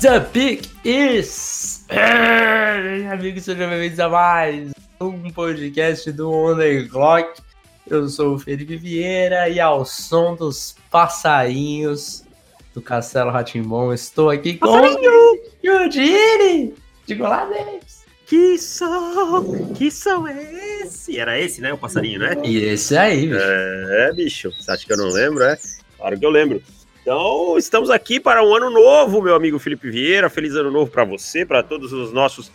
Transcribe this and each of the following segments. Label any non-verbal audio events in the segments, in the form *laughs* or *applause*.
The Pick is. *clears throat* Amigos, sejam bem-vindos a mais um podcast do On The Clock. Eu sou o Felipe Vieira e ao som dos passarinhos do Castelo Ratimbom, estou aqui com Yudiri de Golades. Que som, que som é esse? Era esse, né? O passarinho, né? E esse aí, bicho. É, bicho. Você acha que eu não lembro, é? Claro que eu lembro. Então, estamos aqui para um ano novo, meu amigo Felipe Vieira. Feliz ano novo para você, para todos os nossos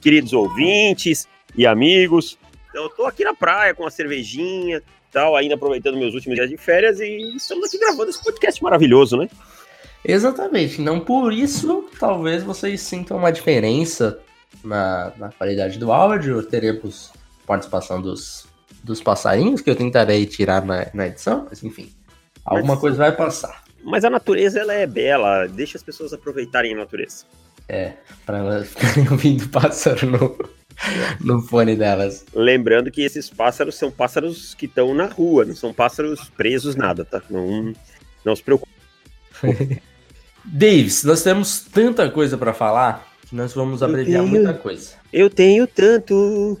queridos ouvintes e amigos. Então, eu tô aqui na praia com uma cervejinha, tal, ainda aproveitando meus últimos dias de férias e estamos aqui gravando esse podcast maravilhoso, né? Exatamente. Não por isso, talvez vocês sintam uma diferença na, na qualidade do áudio. Teremos participação dos, dos passarinhos, que eu tentarei tirar na, na edição, mas enfim. Alguma Mas- coisa vai passar. Mas a natureza, ela é bela. Deixa as pessoas aproveitarem a natureza. É, pra elas ficarem *laughs* ouvindo pássaro no, *laughs* no fone delas. Lembrando que esses pássaros são pássaros que estão na rua, não são pássaros presos, nada, tá? Não, não se preocupe. *laughs* Davis, nós temos tanta coisa pra falar que nós vamos Eu abreviar tenho- muita coisa. Eu tenho tanto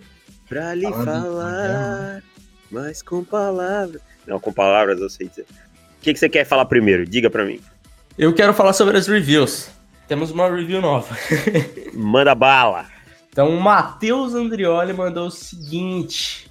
pra lhe Falando falar, mas com palavras. Não, com palavras eu sei dizer. O que, que você quer falar primeiro? Diga pra mim. Eu quero falar sobre as reviews. Temos uma review nova. *laughs* Manda bala. Então, o Matheus Andrioli mandou o seguinte: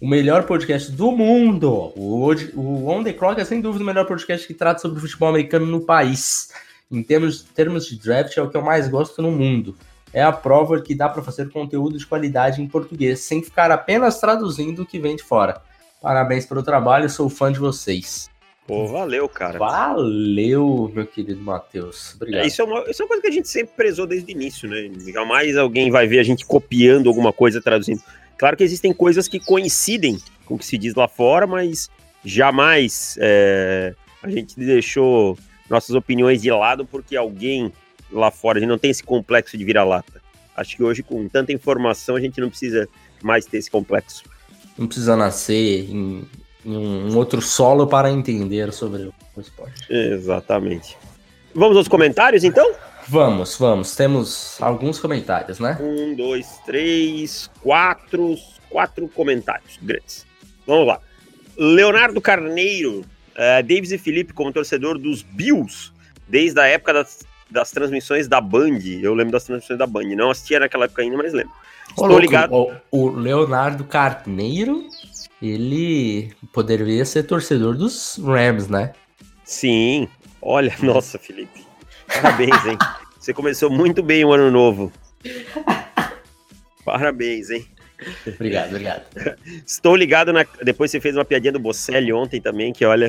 o melhor podcast do mundo. O, o On The Clock é sem dúvida o melhor podcast que trata sobre futebol americano no país. Em termos, termos de draft, é o que eu mais gosto no mundo. É a prova que dá para fazer conteúdo de qualidade em português, sem ficar apenas traduzindo o que vem de fora. Parabéns pelo trabalho, sou fã de vocês. Pô, valeu, cara. Valeu, meu querido Matheus. Obrigado. É, isso, é uma, isso é uma coisa que a gente sempre prezou desde o início, né? Jamais alguém vai ver a gente copiando alguma coisa, traduzindo. Claro que existem coisas que coincidem com o que se diz lá fora, mas jamais é, a gente deixou nossas opiniões de lado porque alguém lá fora, a gente não tem esse complexo de vira-lata. Acho que hoje, com tanta informação, a gente não precisa mais ter esse complexo. Não precisa nascer em, em um outro solo para entender sobre o esporte. Exatamente. Vamos aos comentários, então? Vamos, vamos. Temos alguns comentários, né? Um, dois, três, quatro, quatro comentários grandes. Vamos lá. Leonardo Carneiro, eh, Davis e Felipe como torcedor dos Bills, desde a época das, das transmissões da Band. Eu lembro das transmissões da Band. Não assistia naquela época ainda, mas lembro. Ô, Estou louco, ligado. O, o Leonardo Carneiro, ele poderia ser torcedor dos Rams, né? Sim. Olha, *laughs* nossa, Felipe. Parabéns, hein? Você começou muito bem o ano novo. Parabéns, hein? Obrigado, obrigado. Estou ligado na. Depois você fez uma piadinha do Bocelli ontem também, que olha.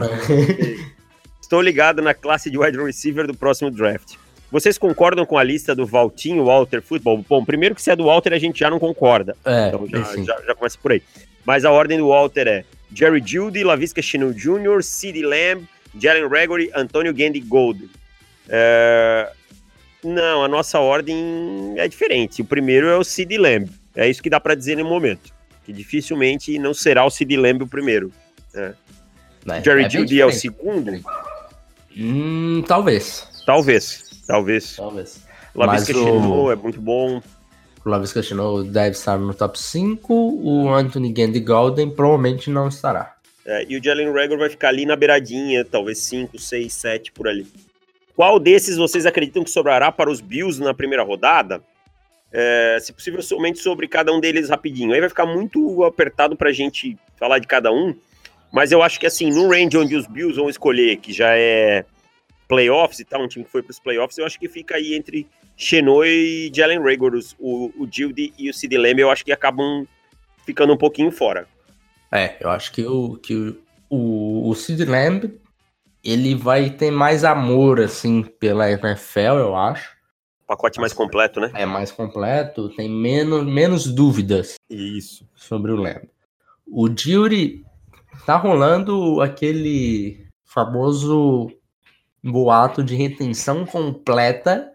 *laughs* Estou ligado na classe de wide receiver do próximo draft. Vocês concordam com a lista do Valtinho Walter Football? Bom, primeiro que se é do Walter a gente já não concorda. É, Então já, já, já começa por aí. Mas a ordem do Walter é Jerry Judy, Lavisca Chino Jr., CeeDee Lamb, Jalen Gregory, Antônio Gandy Gold. É, Não, a nossa ordem é diferente. O primeiro é o CeeDee Lamb. É isso que dá pra dizer no momento. Que dificilmente não será o CeeDee Lamb o primeiro. É, Jerry é Judy é o segundo? Hum, talvez. Talvez. Talvez. Talvez. Lavisca Mas o- Chino é muito bom. O Lavis Casino deve estar no top 5. O Anthony Gandy Golden provavelmente não estará. É, e o Jalen Rager vai ficar ali na beiradinha, talvez 5, 6, 7 por ali. Qual desses vocês acreditam que sobrará para os Bills na primeira rodada? É, se possível, somente sobre cada um deles rapidinho. Aí vai ficar muito apertado para a gente falar de cada um. Mas eu acho que assim, no range onde os Bills vão escolher, que já é playoffs e tal, um time que foi para os playoffs, eu acho que fica aí entre Chenot e Jalen Rager, o, o Gildy e o Sid Lamb, eu acho que acabam ficando um pouquinho fora. É, eu acho que o, que o, o, o Sid Lamb, ele vai ter mais amor, assim, pela NFL, eu acho. pacote mais completo, né? É mais completo, tem menos, menos dúvidas. Isso. Sobre o Lamb. O Jury tá rolando aquele famoso boato de retenção completa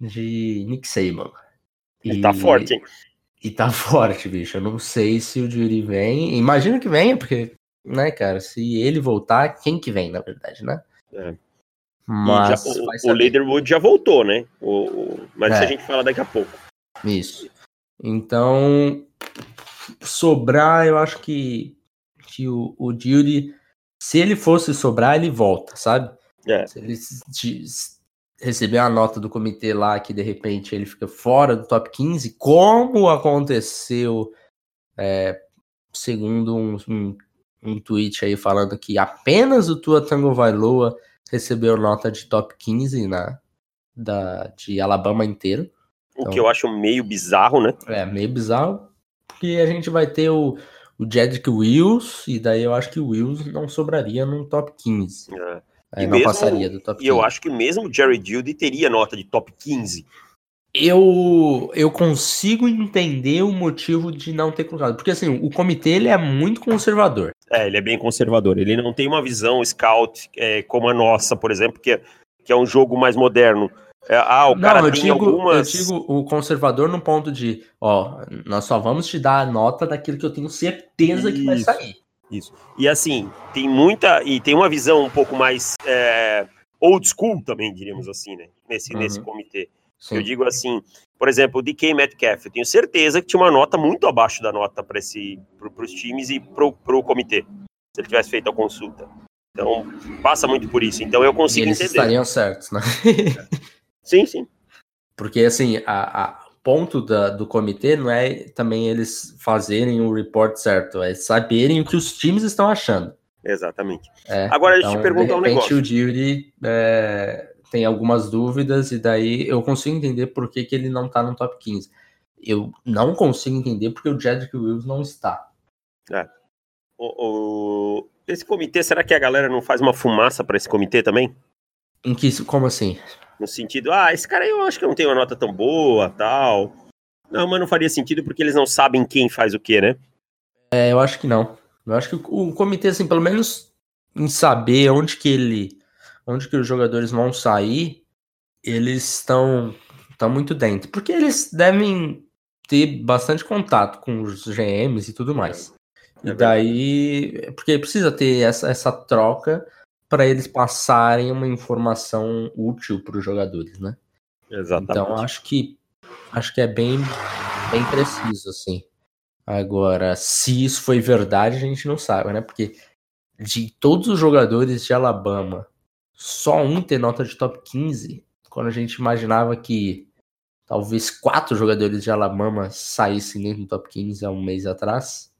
de Nick Saban. E, tá forte, hein? E tá forte, bicho. Eu não sei se o Jury vem. Imagino que venha, porque, né, cara, se ele voltar, quem que vem, na verdade, né? É. Mas já, o, o Leaderwood já voltou, né? O, o mas é. a gente fala daqui a pouco. Isso. Então, sobrar, eu acho que, que o, o Judy, se ele fosse sobrar, ele volta, sabe? É. Se ele receber a nota do comitê lá que de repente ele fica fora do top 15, como aconteceu, é, segundo um, um, um, tweet aí falando que apenas o Tua Tango Vailoa recebeu nota de top 15 na, da, de Alabama inteiro. O então, que eu acho meio bizarro, né? É, meio bizarro, porque a gente vai ter o, o Jedrick Wills, e daí eu acho que o Wills não sobraria num top 15. É. É, não mesmo, passaria do top 15. E eu acho que mesmo Jerry Judy teria nota de top 15. Eu, eu consigo entender o motivo de não ter colocado. Porque assim, o comitê ele é muito conservador. É, ele é bem conservador. Ele não tem uma visão scout é, como a nossa, por exemplo, que é, que é um jogo mais moderno. É, ah, o não, cara eu tem digo, algumas. Eu digo o conservador no ponto de, ó, nós só vamos te dar a nota daquilo que eu tenho certeza Isso. que vai sair. Isso. E assim, tem muita. E tem uma visão um pouco mais é, old school também, diríamos assim, né? Nesse, uhum. nesse comitê. Sim. Eu digo assim, por exemplo, o DK Metcalf, eu tenho certeza que tinha uma nota muito abaixo da nota para pro, os times e para o comitê, se ele tivesse feito a consulta. Então, passa muito por isso. Então, eu consigo e eles entender. estariam certos, né? sim, sim. Porque, assim, a, a ponto da, do comitê não é também eles fazerem o report certo, é saberem o que os times estão achando. Exatamente. É, Agora então, a gente pergunta um negócio. o Jury é, tem algumas dúvidas e daí eu consigo entender por que, que ele não tá no top 15. Eu não consigo entender porque o Jedrick Wills não está. É. O, o, esse comitê, será que a galera não faz uma fumaça para esse comitê também? Em que, como assim? No sentido, ah, esse cara aí eu acho que não tem uma nota tão boa, tal. Não, mas não faria sentido porque eles não sabem quem faz o que, né? É, eu acho que não. Eu acho que o, comitê, assim, pelo menos em saber onde que ele. onde que os jogadores vão sair, eles estão estão muito dentro. Porque eles devem ter bastante contato com os GMs e tudo mais. É e daí. Porque precisa ter essa, essa troca para eles passarem uma informação útil para os jogadores, né? Exatamente. Então acho que acho que é bem bem preciso assim. Agora, se isso foi verdade, a gente não sabe, né? Porque de todos os jogadores de Alabama, só um tem nota de top 15, quando a gente imaginava que talvez quatro jogadores de Alabama saíssem dentro do top 15 há um mês atrás,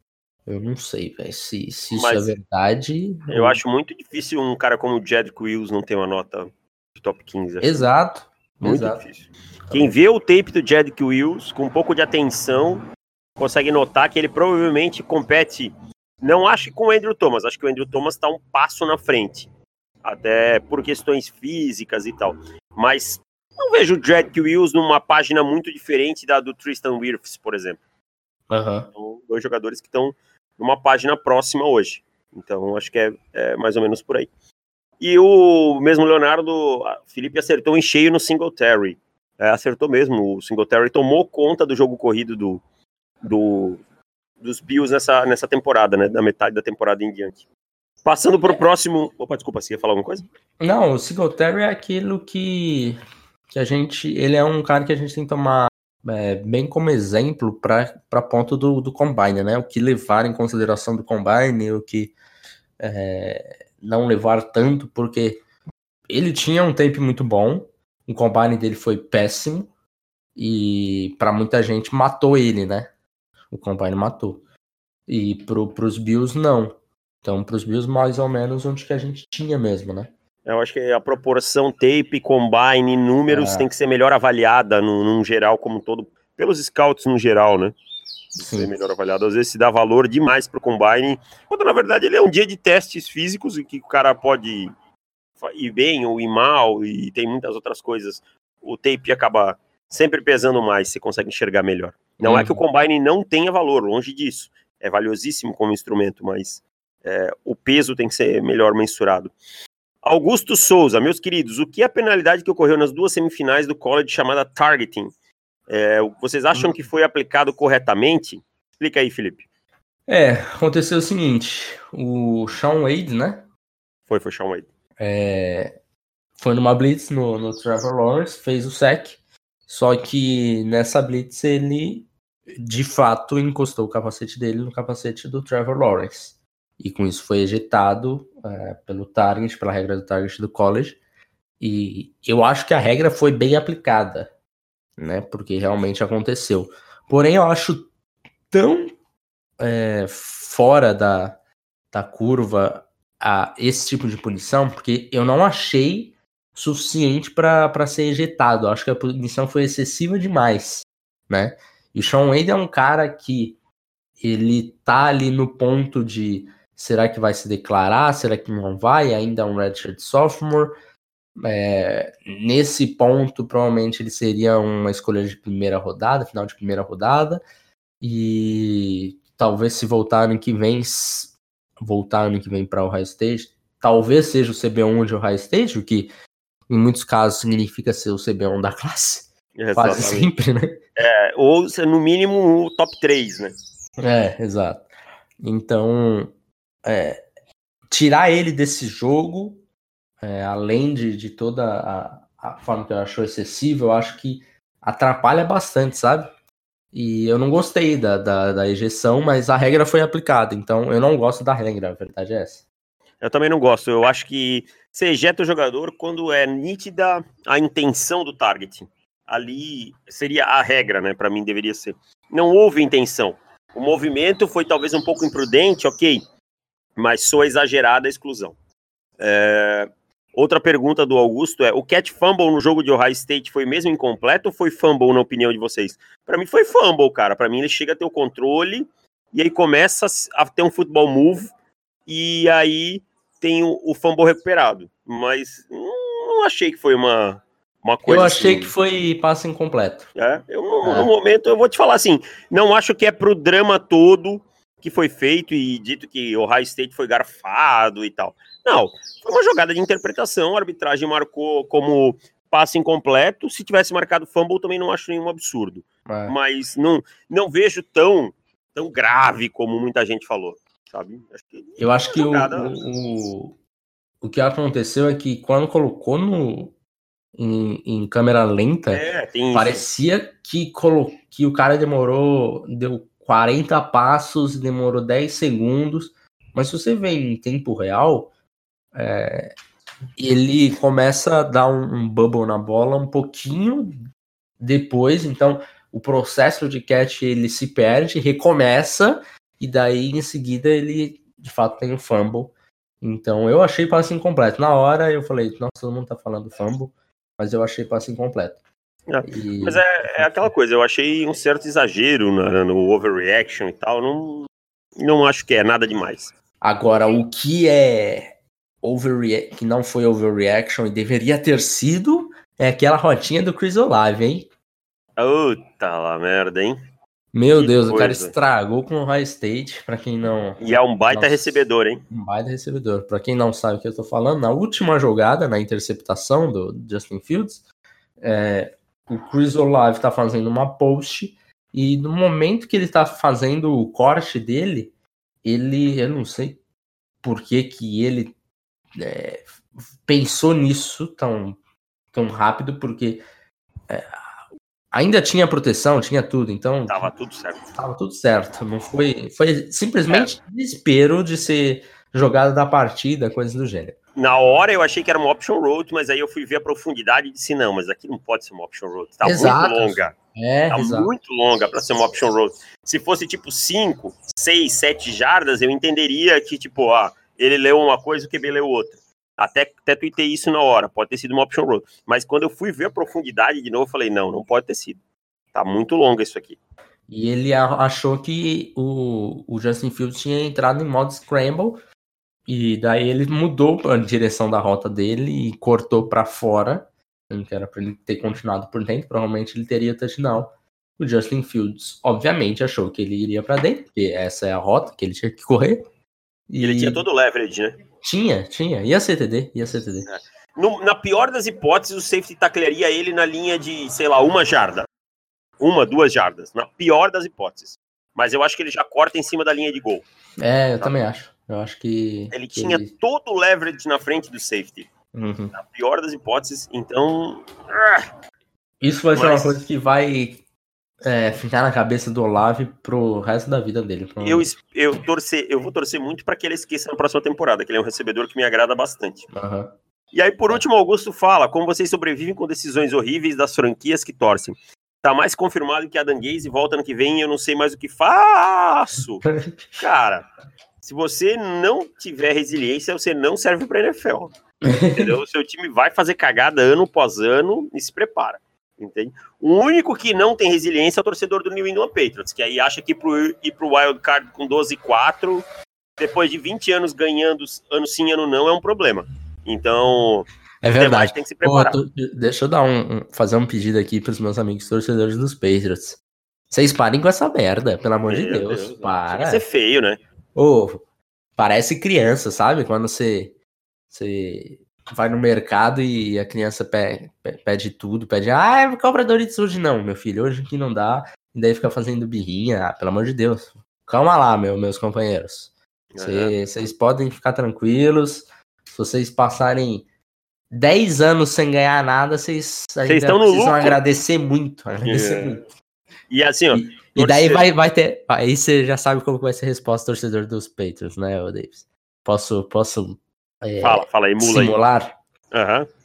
eu não sei, velho, se, se isso é verdade. Eu acho muito difícil um cara como o Jedrick Wills não ter uma nota de top 15. Assim. Exato. Muito exato. difícil. Quem vê o tape do Jedrick Wills com um pouco de atenção consegue notar que ele provavelmente compete. Não acho que com o Andrew Thomas, acho que o Andrew Thomas está um passo na frente. Até por questões físicas e tal. Mas não vejo o Jedrick Wills numa página muito diferente da do Tristan Wirfs, por exemplo. Uhum. Então, dois jogadores que estão numa página próxima hoje. Então, acho que é, é, mais ou menos por aí. E o mesmo Leonardo, Felipe acertou em cheio no Singletary. É, acertou mesmo, o Singletary tomou conta do jogo corrido do, do, dos Bills nessa, nessa temporada, né? Da metade da temporada em diante. Passando para o próximo. Opa, desculpa, você ia falar alguma coisa? Não, o Singletary é aquilo que, que a gente. Ele é um cara que a gente tem que tomar é, bem como exemplo para ponto do, do Combine, né? O que levar em consideração do Combine, o que é, não levar tanto, porque ele tinha um tempo muito bom, o Combine dele foi péssimo, e para muita gente matou ele, né? O Combine matou. E pro, pros Bills, não. Então, pros Bills, mais ou menos onde que a gente tinha mesmo, né? Eu acho que a proporção tape, combine, números é. tem que ser melhor avaliada num, num, geral como um todo, pelos scouts no geral, né? Sim. Ser melhor avaliado. Às vezes se dá valor demais pro combine, quando na verdade ele é um dia de testes físicos em que o cara pode ir bem ou ir mal e tem muitas outras coisas. O tape acaba sempre pesando mais, você consegue enxergar melhor. Não uhum. é que o uhum. Combine não tenha valor, longe disso. É valiosíssimo como instrumento, mas é, o peso tem que ser melhor mensurado. Augusto Souza, meus queridos, o que é a penalidade que ocorreu nas duas semifinais do college chamada targeting? É, vocês acham que foi aplicado corretamente? Explica aí, Felipe. É, aconteceu o seguinte: o Sean Wade, né? Foi, foi Sean Wade. É, foi numa blitz no, no Trevor Lawrence, fez o sec, só que nessa blitz ele de fato encostou o capacete dele no capacete do Trevor Lawrence. E com isso foi ejetado é, pelo target, pela regra do target do college. E eu acho que a regra foi bem aplicada, né? Porque realmente aconteceu. Porém, eu acho tão é, fora da, da curva a esse tipo de punição, porque eu não achei suficiente para ser ejetado. Eu acho que a punição foi excessiva demais, né? E o Sean Wade é um cara que ele tá ali no ponto de será que vai se declarar, será que não vai, ainda é um redshirt sophomore. É, nesse ponto, provavelmente ele seria uma escolha de primeira rodada, final de primeira rodada, e talvez se voltar ano que vem, voltar ano que vem para o High State, talvez seja o CB1 de Ohio State, o que em muitos casos significa ser o CB1 da classe. Quase sempre, né? É, ou no mínimo o top 3, né? É, exato. Então, é, tirar ele desse jogo, é, além de, de toda a, a forma que eu acho excessiva, eu acho que atrapalha bastante, sabe? E eu não gostei da, da, da ejeção, mas a regra foi aplicada, então eu não gosto da regra, a verdade é essa. Eu também não gosto. Eu acho que você ejeta o jogador quando é nítida a intenção do target ali seria a regra, né? Para mim deveria ser. Não houve intenção. O movimento foi talvez um pouco imprudente, ok, mas sou exagerada a exclusão. É... Outra pergunta do Augusto é: o catch fumble no jogo de Ohio State foi mesmo incompleto ou foi fumble na opinião de vocês? Para mim foi fumble, cara. Para mim ele chega a ter o controle e aí começa a ter um futebol move e aí tem o, o fumble recuperado. Mas não achei que foi uma uma coisa eu achei assim. que foi passe incompleto. É, eu, no, é. no, momento, eu vou te falar assim, não acho que é pro drama todo que foi feito e dito que o High State foi garfado e tal. Não, foi uma jogada de interpretação, a arbitragem marcou como passe incompleto. Se tivesse marcado fumble, também não acho nenhum absurdo. É. Mas não, não vejo tão, tão grave como muita gente falou, sabe? Acho eu acho que o, o, o que aconteceu é que quando colocou no, em, em câmera lenta, é, parecia que, colo... que o cara demorou, deu 40 passos, demorou 10 segundos, mas se você vê em tempo real, é... ele começa a dar um, um bubble na bola um pouquinho depois, então o processo de catch ele se perde, recomeça, e daí em seguida ele de fato tem o um fumble. Então eu achei passe incompleto. Na hora eu falei, nossa, todo mundo tá falando fumble mas eu achei passe incompleto. É, e... Mas é, é, aquela coisa, eu achei um certo exagero no, no overreaction e tal, não, não acho que é nada demais. Agora, o que é overreaction, que não foi overreaction e deveria ter sido, é aquela rotinha do Chris Olave, hein? Puta lá merda, hein? Meu que Deus, coisa. o cara estragou com o High State, para quem não. E é um baita não, recebedor, hein? Um baita recebedor. Para quem não sabe o que eu tô falando, na última jogada, na interceptação do Justin Fields, é, o Chris Olave tá fazendo uma post e no momento que ele tá fazendo o corte dele, ele, eu não sei por que que ele é, pensou nisso tão, tão rápido, porque é, ainda tinha proteção, tinha tudo, então. Tava tudo certo. Tava tudo certo. Não foi. Foi simplesmente é. desespero de ser jogada da partida, coisas do gênero. Na hora eu achei que era uma option road, mas aí eu fui ver a profundidade e disse: não, mas aqui não pode ser uma option road. Tá exato. muito longa. É, tá exato. muito longa para ser uma option road. Se fosse tipo 5, 6, 7 jardas, eu entenderia que, tipo, ah, ele leu uma coisa e o QB leu outra. Até, até tuitei isso na hora, pode ter sido uma option road. Mas quando eu fui ver a profundidade de novo, eu falei, não, não pode ter sido. Tá muito longa isso aqui. E ele achou que o, o Justin Fields tinha entrado em modo scramble, e daí ele mudou a direção da rota dele e cortou para fora. que era para ele ter continuado por dentro, provavelmente ele teria touchdown. O Justin Fields, obviamente, achou que ele iria para dentro, porque essa é a rota que ele tinha que correr. E ele tinha todo o leverage, né? Tinha, tinha. Ia ser TD, ia ser TD. É. No, na pior das hipóteses, o safety taclearia ele na linha de, sei lá, uma jarda. Uma, duas jardas. Na pior das hipóteses. Mas eu acho que ele já corta em cima da linha de gol. É, eu tá? também acho. Eu acho que. Ele que tinha ele... todo o leverage na frente do safety. Uhum. Na pior das hipóteses, então. Isso vai Mas... ser uma coisa que vai é, ficar na cabeça do Olave pro resto da vida dele. Eu, eu, torcer, eu vou torcer muito para que ele esqueça na próxima temporada, que ele é um recebedor que me agrada bastante. Uhum. E aí, por último, Augusto fala como vocês sobrevivem com decisões horríveis das franquias que torcem. Tá mais confirmado que a Danguese volta ano que vem e eu não sei mais o que faço. *laughs* Cara, se você não tiver resiliência, você não serve pra NFL. Entendeu? o seu time vai fazer cagada ano após ano e se prepara. Entende? O único que não tem resiliência é o torcedor do New England Patriots, que aí acha que pro, ir pro Wild Card com 12-4, depois de 20 anos ganhando ano sim, ano não, é um problema. Então, é verdade. Tem que se preparar. Deixa eu dar um, fazer um pedido aqui para os meus amigos torcedores dos Patriots. Vocês parem com essa merda, pelo amor Meu de Deus. Deus para. Isso é feio, né? Ô, parece criança, sabe? Quando você, você vai no mercado e a criança pede, pede tudo, pede, ah, compra Doritos hoje não, meu filho, hoje aqui não dá. E daí fica fazendo birrinha, ah, pelo amor de Deus. Calma lá, meu, meus companheiros. Vocês podem ficar tranquilos. Se vocês passarem 10 anos sem ganhar nada, vocês, estão no precisam lucro. agradecer muito. Agradecer yeah. muito. E assim, ó. E, e daí vai, vai ter. Aí você já sabe como vai ser a resposta do torcedor dos Patriots, né, Davis? Posso, posso é, fala, fala, emula simular? Aham. Uhum.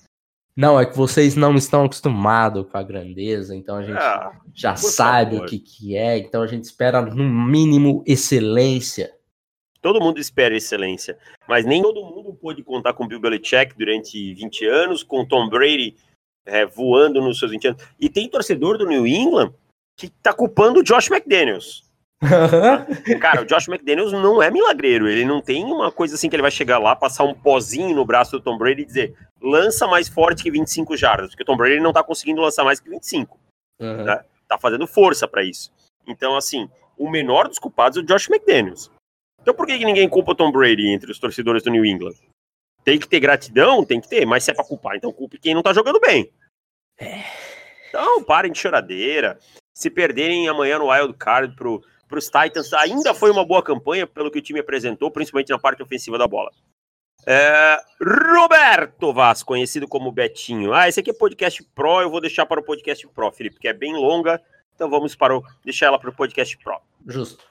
Não, é que vocês não estão acostumados com a grandeza, então a gente ah, já sabe o que, que é, então a gente espera no mínimo excelência. Todo mundo espera excelência, mas nem todo mundo pôde contar com Bill Belichick durante 20 anos, com Tom Brady é, voando nos seus 20 anos. E tem torcedor do New England que tá culpando o Josh McDaniels. Cara, o Josh McDaniels não é milagreiro. Ele não tem uma coisa assim que ele vai chegar lá, passar um pozinho no braço do Tom Brady e dizer lança mais forte que 25 jardas, porque o Tom Brady não tá conseguindo lançar mais que 25. Uhum. Né? Tá fazendo força para isso. Então, assim, o menor dos culpados é o Josh McDaniels. Então por que, que ninguém culpa o Tom Brady entre os torcedores do New England? Tem que ter gratidão? Tem que ter, mas se é pra culpar, então culpe quem não tá jogando bem. É. Então parem de choradeira. Se perderem amanhã no Wild Card pro, pros Titans, ainda foi uma boa campanha pelo que o time apresentou, principalmente na parte ofensiva da bola. É, Roberto Vaz, conhecido como Betinho. Ah, esse aqui é podcast Pro, eu vou deixar para o podcast Pro, Felipe, que é bem longa, então vamos para o, deixar ela para o podcast Pro. Justo.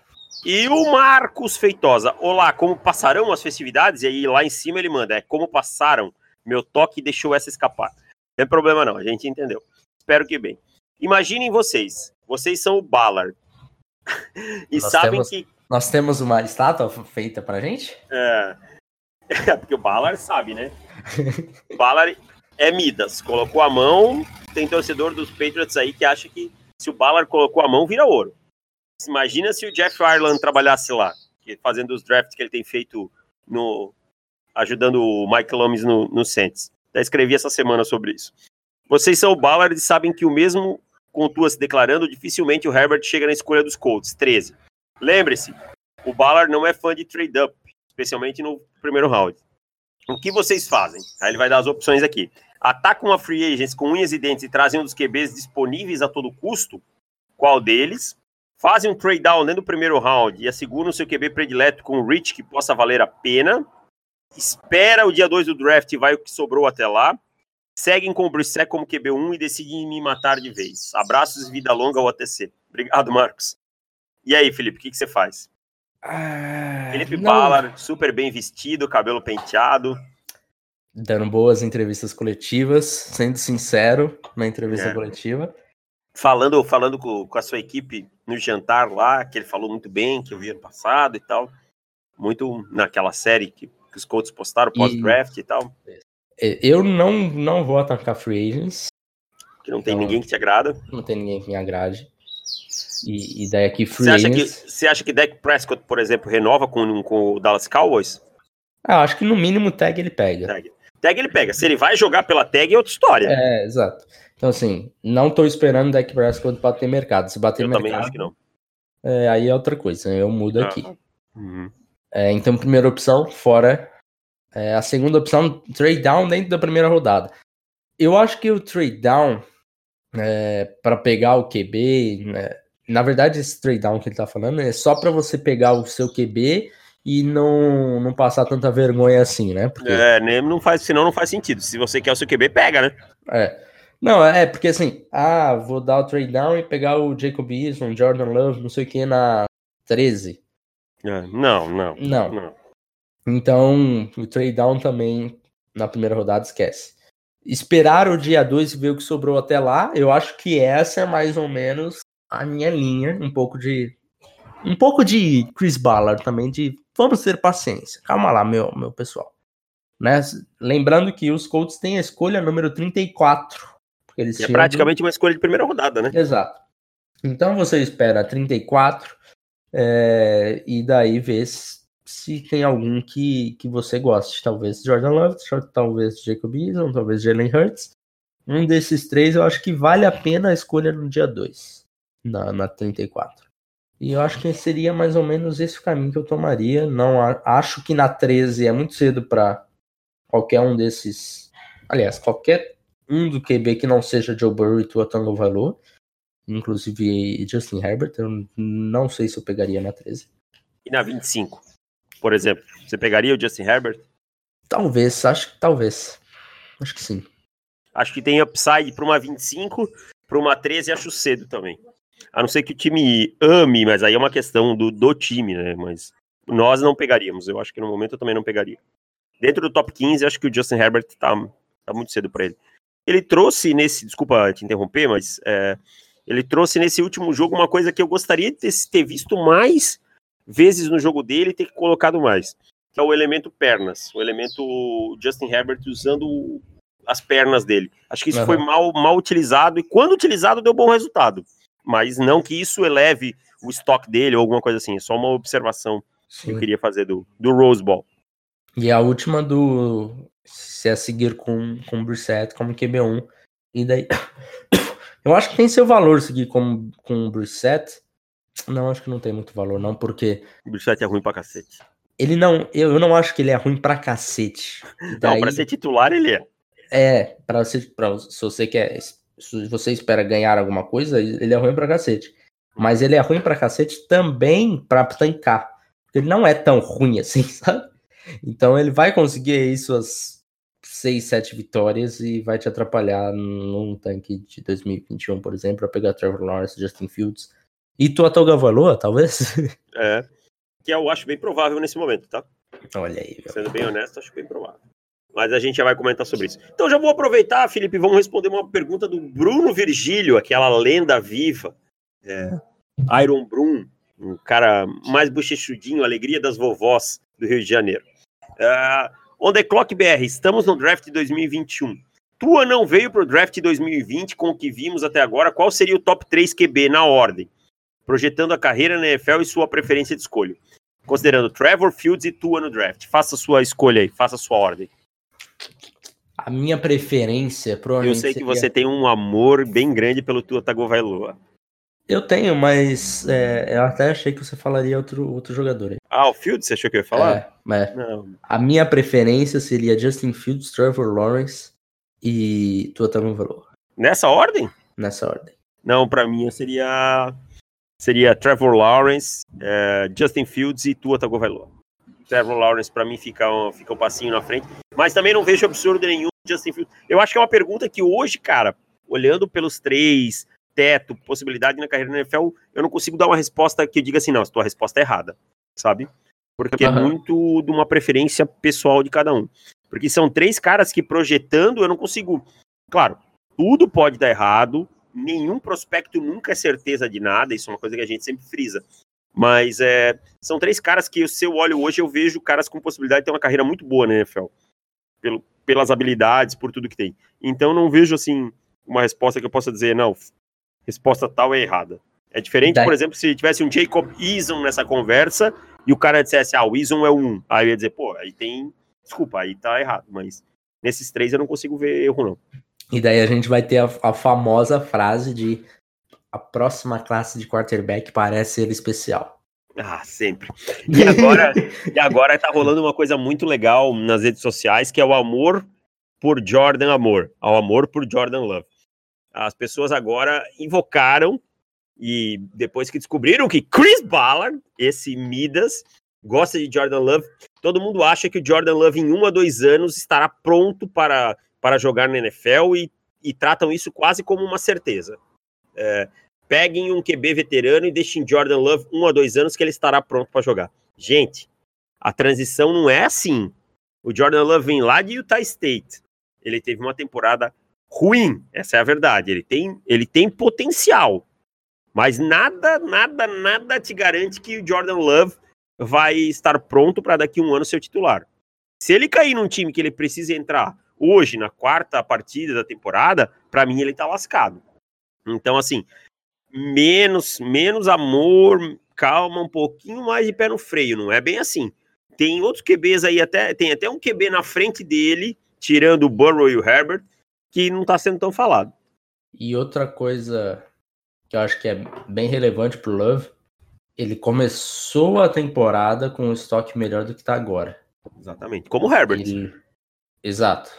E o Marcos Feitosa. Olá, como passarão as festividades? E aí lá em cima ele manda, é como passaram. Meu toque deixou essa escapar. Não tem problema não, a gente entendeu. Espero que bem. Imaginem vocês, vocês são o Ballard. e nós sabem temos, que... Nós temos uma estátua feita pra gente? É, é *laughs* porque o Ballard sabe, né? o Ballard é Midas, colocou a mão, tem torcedor dos Patriots aí que acha que se o Ballard colocou a mão, vira ouro. Imagina se o Jeff Ireland trabalhasse lá, fazendo os drafts que ele tem feito no ajudando o Mike Lomes no, no Saints. Já escrevi essa semana sobre isso. Vocês são o Ballard e sabem que o mesmo com Tua se declarando, dificilmente o Herbert chega na escolha dos Colts, 13. Lembre-se, o Ballard não é fã de trade-up, especialmente no primeiro round. O que vocês fazem? Aí ele vai dar as opções aqui. Atacam uma free agents com unhas e dentes e trazem um dos QBs disponíveis a todo custo? Qual deles? fazem um trade down dentro do primeiro round e asseguram o seu QB predileto com o Rich que possa valer a pena, espera o dia 2 do draft e vai o que sobrou até lá, seguem com o Brissett como QB1 e decidem me matar de vez. Abraços e vida longa ao ATC. Obrigado, Marcos. E aí, Felipe, o que, que você faz? Ah, Felipe não... Ballard, super bem vestido, cabelo penteado. Dando boas entrevistas coletivas, sendo sincero na entrevista é. coletiva falando, falando com, com, a sua equipe no jantar lá, que ele falou muito bem, que eu vi ano passado e tal. Muito naquela série que, que os Colts postaram pós-draft e... e... tal. É, eu não, não vou atacar free agents. Que não tem então, ninguém que te agrada. Não tem ninguém que me agrade. E, e daí aqui free você acha agents... Que, você acha que Dak Prescott, por exemplo, renova com, com o Dallas Cowboys? Ah, acho que no mínimo tag ele pega. Tag. Tag ele pega. Se ele vai jogar pela tag é outra história. É, exato. Então, assim, não tô esperando o Dak Prescott bater mercado. Se bater eu mercado, também acho que não. é, aí é outra coisa. Eu mudo Ah. aqui. Uhum. É, então, primeira opção, fora. É, a segunda opção, trade down dentro da primeira rodada. Eu acho que o trade down, é, para pegar o QB, né, na verdade, esse trade down que ele tá falando é só para você pegar o seu QB e não, não passar tanta vergonha assim, né? Porque, É, não faz, senão não faz sentido. Se você quer o seu QB, pega, né? é. Não, é porque assim, ah, vou dar o trade down e pegar o Jacob Eason, Jordan Love, não sei o que, na 13. É, Não, não. Não. não. Então, o trade down também na primeira rodada esquece. Esperar o dia 2 e ver o que sobrou até lá, eu acho que essa é mais ou menos a minha linha, um pouco de um pouco de Chris Ballard também de vamos ter paciência. Calma lá, meu meu pessoal. Né? Lembrando que os Colts têm a escolha número 34, porque eles é praticamente uma escolha de primeira rodada, né? Exato. Então você espera 34 é, e daí vê se, se tem algum que, que você goste. Talvez Jordan Love, talvez Jacob Eason, talvez Jalen Hurts. Um desses três eu acho que vale a pena a escolha no dia 2, na, na 34. E eu acho que seria mais ou menos esse o caminho que eu tomaria. Não acho que na 13 é muito cedo para qualquer um desses. Aliás, qualquer um do QB que não seja Joe Burrow e Tua Tango Valor inclusive Justin Herbert, eu não sei se eu pegaria na 13. E na 25, por exemplo, você pegaria o Justin Herbert? Talvez, acho que talvez. Acho que sim. Acho que tem upside para uma 25, para uma 13 acho cedo também. A não ser que o time ame, mas aí é uma questão do, do time, né? Mas nós não pegaríamos. Eu acho que no momento eu também não pegaria. Dentro do top 15, acho que o Justin Herbert tá, tá muito cedo para ele. Ele trouxe nesse, desculpa te interromper, mas é, ele trouxe nesse último jogo uma coisa que eu gostaria de ter, ter visto mais vezes no jogo dele e ter colocado mais, que é o elemento pernas, o elemento Justin Herbert usando as pernas dele. Acho que isso Aham. foi mal, mal utilizado e quando utilizado deu bom resultado. Mas não que isso eleve o estoque dele ou alguma coisa assim. É só uma observação que eu Sim. queria fazer do, do Rose Bowl. E a última do. Se é seguir com, com o Brissett como QB1. E daí. *coughs* Eu acho que tem seu valor seguir com, com o Brissett. Não, acho que não tem muito valor, não, porque O Brissett é ruim pra cacete. ele não. Eu, eu não acho que ele é ruim pra cacete. E Não, daí- pra ser titular ele é. É, para você, pra, se você quer, se você espera ganhar alguma coisa, ele é ruim pra cacete. Mas ele é ruim pra cacete também pra tancar. Ele não é tão ruim assim, *laughs* sabe? Então ele vai conseguir aí suas 6, 7 vitórias e vai te atrapalhar num tanque de 2021, por exemplo, pra pegar Trevor Lawrence, Justin Fields e Tua Tagovailoa, talvez. *laughs* É. Que eu acho bem provável nesse momento, tá? Olha aí, meu. Sendo bem honesto, acho bem provável. Mas a gente já vai comentar sobre isso. Então já vou aproveitar, Felipe, vamos responder uma pergunta do Bruno Virgílio, aquela lenda viva. É, Iron Brum, um cara mais bochechudinho, alegria das vovós do Rio de Janeiro. É, on the clock BR, estamos no draft 2021. Tua não veio pro draft 2020 com o que vimos até agora. Qual seria o top 3 QB na ordem? Projetando a carreira na NFL e sua preferência de escolha. Considerando Trevor Fields e Tua no draft. Faça sua escolha aí, faça sua ordem. A minha preferência, Eu provavelmente. sei que seria- você tem um amor bem grande pelo Tua Tagovailoa. Eu tenho, mas é, eu até achei que você falaria outro, outro jogador aí. Ah, o Fields, você achou que eu ia falar? É, é. A minha preferência seria Justin Fields, Trevor Lawrence e Tua Tagovailoa, Nessa ordem? nessa ordem. Não, pra mim seria seria Trevor Lawrence, é, Justin Fields e Tua Tagovailoa. Trevor Lawrence pra mim fica um, fica um passinho na frente, mas também não vejo absurdo nenhum Justin Fields. Eu acho que é uma pergunta que hoje, cara, olhando pelos três, teto, possibilidade na carreira na NFL, eu não consigo dar uma resposta que eu diga assim, não, a tua resposta é errada, sabe? Porque é Aham. muito de uma preferência pessoal de cada um. Porque são três caras que projetando eu não consigo. Claro, tudo pode dar errado, nenhum prospecto nunca é certeza de nada, isso é uma coisa que a gente sempre frisa. Mas é, são três caras que, se eu olho hoje, eu vejo caras com possibilidade de ter uma carreira muito boa na NFL. Pelo, pelas habilidades, por tudo que tem. Então não vejo assim uma resposta que eu possa dizer, não, resposta tal é errada. É diferente, Daí- por exemplo, se tivesse um Jacob Eason nessa conversa e o cara dissesse, ah, o Eason é o um. Aí eu ia dizer, pô, aí tem. Desculpa, aí tá errado, mas nesses três eu não consigo ver erro, não. E daí a gente vai ter a, a famosa frase de a próxima classe de quarterback parece ser especial. Ah, sempre. E agora, e agora tá rolando uma coisa muito legal nas redes sociais, que é o amor por Jordan Amor, ao amor por Jordan Love. As pessoas agora invocaram e depois que descobriram que Chris Ballard, esse Midas, gosta de Jordan Love, todo mundo acha que o Jordan Love em um a dois anos estará pronto para, para jogar na NFL e, e tratam isso quase como uma certeza. É, peguem um QB veterano e deixem Jordan Love um a dois anos que ele estará pronto para jogar. Gente, a transição não é assim. O Jordan Love vem lá de Utah State. Ele teve uma temporada ruim, essa é a verdade. Ele tem, ele tem potencial, mas nada, nada, nada te garante que o Jordan Love vai estar pronto para daqui a um ano ser titular. Se ele cair num time que ele precisa entrar hoje, na quarta partida da temporada, para mim ele tá lascado. Então, assim, menos, menos amor, calma, um pouquinho mais de pé no freio, não é bem assim. Tem outros QBs aí, até tem até um QB na frente dele, tirando o Burrow e o Herbert, que não tá sendo tão falado. E outra coisa que eu acho que é bem relevante pro Love ele começou a temporada com um estoque melhor do que está agora. Exatamente. Como o Herbert. Ele... Exato.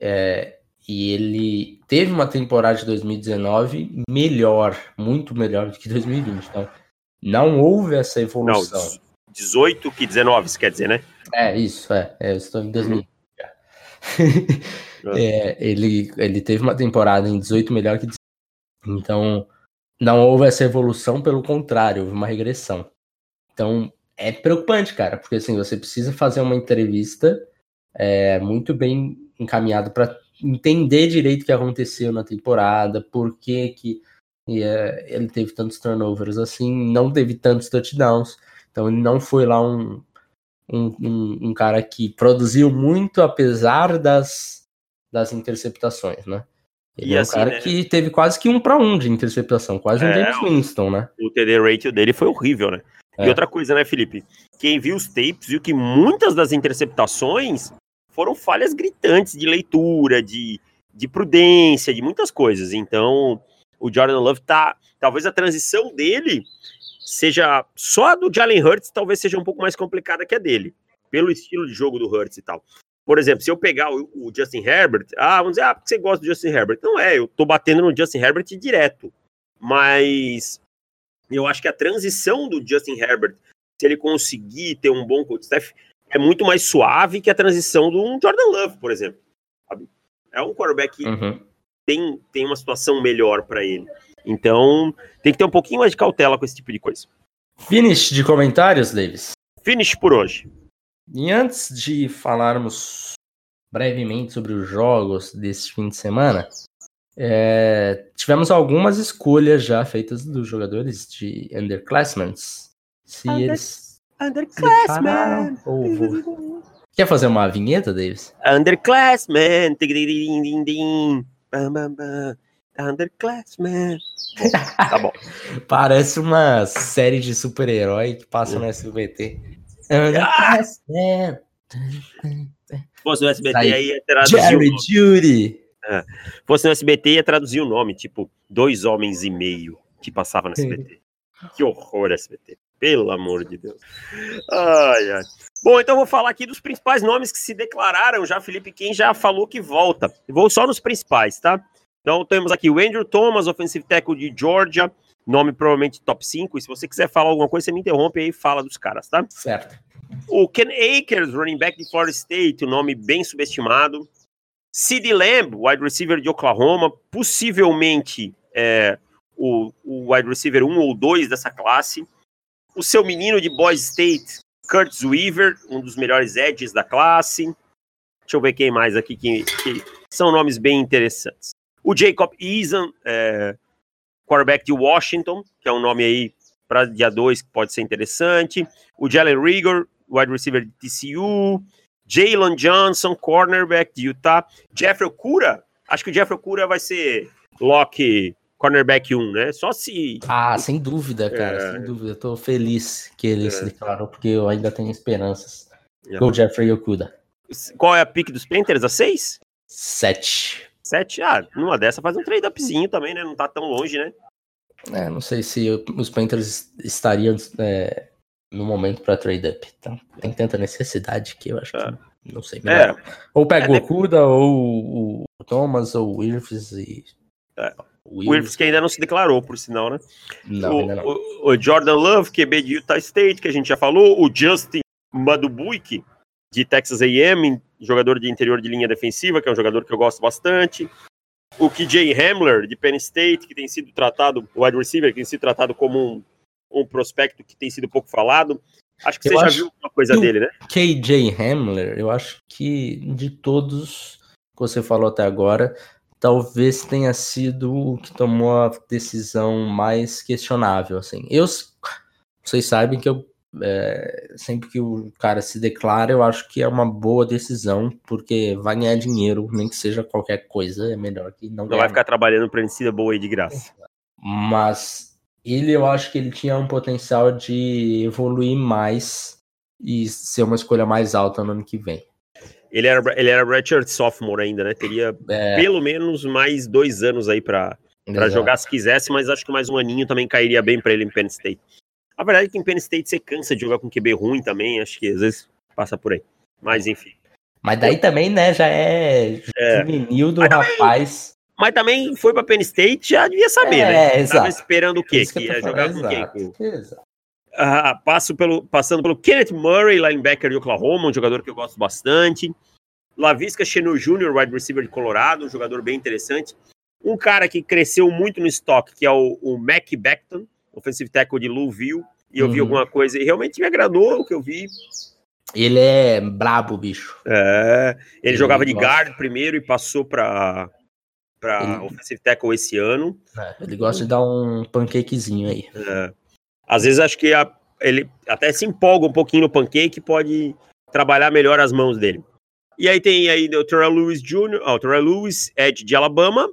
É... E ele teve uma temporada de 2019 melhor, muito melhor do que 2020. Então, não houve essa evolução. Não, 18 que 19, você quer dizer, né? É, isso, é. é eu estou em 2020. Uhum. *laughs* é, ele, ele teve uma temporada em 18 melhor que 19. Então, não houve essa evolução, pelo contrário, houve uma regressão. Então, é preocupante, cara, porque assim, você precisa fazer uma entrevista é, muito bem encaminhada para entender direito o que aconteceu na temporada, por que, que é, ele teve tantos turnovers assim, não teve tantos touchdowns. Então, ele não foi lá um, um, um, um cara que produziu muito apesar das, das interceptações, né? Ele e é um assim, cara né? que teve quase que um para um de interceptação, quase um é, James Winston, né? O TD ratio dele foi horrível, né? É. E outra coisa, né, Felipe? Quem viu os tapes viu que muitas das interceptações foram falhas gritantes de leitura, de, de prudência, de muitas coisas. Então, o Jordan Love tá. Talvez a transição dele seja. Só a do Jalen Hurts talvez seja um pouco mais complicada que a dele. Pelo estilo de jogo do Hurts e tal. Por exemplo, se eu pegar o, o, Justin Herbert, ah, vamos dizer, ah, porque você gosta do Justin Herbert. Não é, eu tô batendo no Justin Herbert direto. Mas eu acho que a transição do Justin Herbert, se ele conseguir ter um bom coach staff, é muito mais suave que a transição de um Jordan Love, por exemplo. Sabe? É um quarterback que uhum. tem, tem uma situação melhor para ele. Então, tem que ter um pouquinho mais de cautela com esse tipo de coisa. Finish de comentários, Davis. Finish por hoje. E antes de falarmos brevemente sobre os jogos desse fim de semana, é, tivemos algumas escolhas já feitas dos jogadores de underclassmen. Se Under, eles. Ou vou... Quer fazer uma vinheta, Davis? Underclassmen! Underclassmen! tá bom. *laughs* Parece uma série de super-herói que passa no SBT. Se fosse no SBT aí, aí ia traduzir Jerry Judy. É. Fosse no SBT ia traduzir o nome, tipo, dois homens e meio que passava no SBT. *laughs* que horror SBT. Pelo amor de Deus. Ai, ai. Bom, então vou falar aqui dos principais nomes que se declararam já, Felipe, quem já falou que volta. Vou só nos principais, tá? Então temos aqui o Andrew Thomas, offensive tackle de Georgia, nome provavelmente top 5. E se você quiser falar alguma coisa, você me interrompe aí e fala dos caras, tá? Certo. O Ken Akers, running back de Florida State, um nome bem subestimado. Sid Lamb, wide receiver de Oklahoma, possivelmente é, o, o wide receiver 1 ou 2 dessa classe. O seu menino de Boise State, Curtis Weaver, um dos melhores edges da classe. Deixa eu ver quem mais aqui que, que são nomes bem interessantes. O Jacob Eason, é, quarterback de Washington, que é um nome aí para dia 2 que pode ser interessante. O Jalen Rigor, wide receiver de TCU. Jalen Johnson, cornerback de Utah. Jeffrey Okura, acho que o Jeffrey Okura vai ser lock cornerback 1, né? Só se. Ah, sem dúvida, cara, é... sem dúvida. Eu tô feliz que ele é... se declarou, porque eu ainda tenho esperanças é. com o Jeffrey Okuda. Qual é a pick dos Panthers? A 6? 7. 7? Ah, numa dessa faz um trade-upzinho também, né? Não tá tão longe, né? É, não sei se os Panthers estariam é, no momento para trade up. Então, tem tanta necessidade que eu acho que. É. Não sei. É. Ou pega é, o Okuda, ou o Thomas, ou o Irvis e. É. O Irvis que ainda não se declarou, por sinal, né? Não, o, ainda não. O, o, Jordan Love, QB de Utah State, que a gente já falou. O Justin Madubuik, de Texas A&M, jogador de interior de linha defensiva, que é um jogador que eu gosto bastante. O KJ Hamler, de Penn State, que tem sido tratado, o wide receiver, que tem sido tratado como um, um prospecto que tem sido pouco falado. Acho que eu você já viu uma coisa dele, né? KJ Hamler, eu acho que de todos que você falou até agora, talvez tenha sido o que tomou a decisão mais questionável, assim. Eu, vocês sabem que eu é, sempre que o cara se declara, eu acho que é uma boa decisão, porque vai ganhar dinheiro, nem que seja qualquer coisa, é melhor que não Não vai ficar trabalhando para NCAA boa aí de graça. Mas ele, eu acho que ele tinha um potencial de evoluir mais e ser uma escolha mais alta no ano que vem. Ele era, ele era Richard Sophomore ainda, né? Teria é. pelo menos mais dois anos aí para jogar se quisesse, mas acho que mais um aninho também cairia bem para ele em Penn State. A verdade é que em Penn State você cansa de jogar com QB ruim também, acho que às vezes passa por aí. Mas enfim. Mas daí também, né, já é, é. juvenil do mas rapaz. Também, mas também foi pra Penn State, já devia saber, é, né? Exato. Tava esperando o quê? Que, que ia jogar com quem? Exato. Ah, passo pelo, passando pelo Kenneth Murray, linebacker de Oklahoma, um jogador que eu gosto bastante. Lavisca Chenu Jr., wide receiver de Colorado, um jogador bem interessante. Um cara que cresceu muito no estoque, que é o, o Mac Beckton, offensive tackle de Louisville, e eu uhum. vi alguma coisa e realmente me agradou o que eu vi. Ele é brabo, bicho. É, ele, ele jogava de guard primeiro e passou para para ele... offensive tackle esse ano. É, ele gosta de dar um pancakezinho aí. É. Às vezes acho que a, ele até se empolga um pouquinho no pancake pode trabalhar melhor as mãos dele. E aí tem aí o Terrell Lewis Jr., oh, o Terrell Lewis, Ed de Alabama,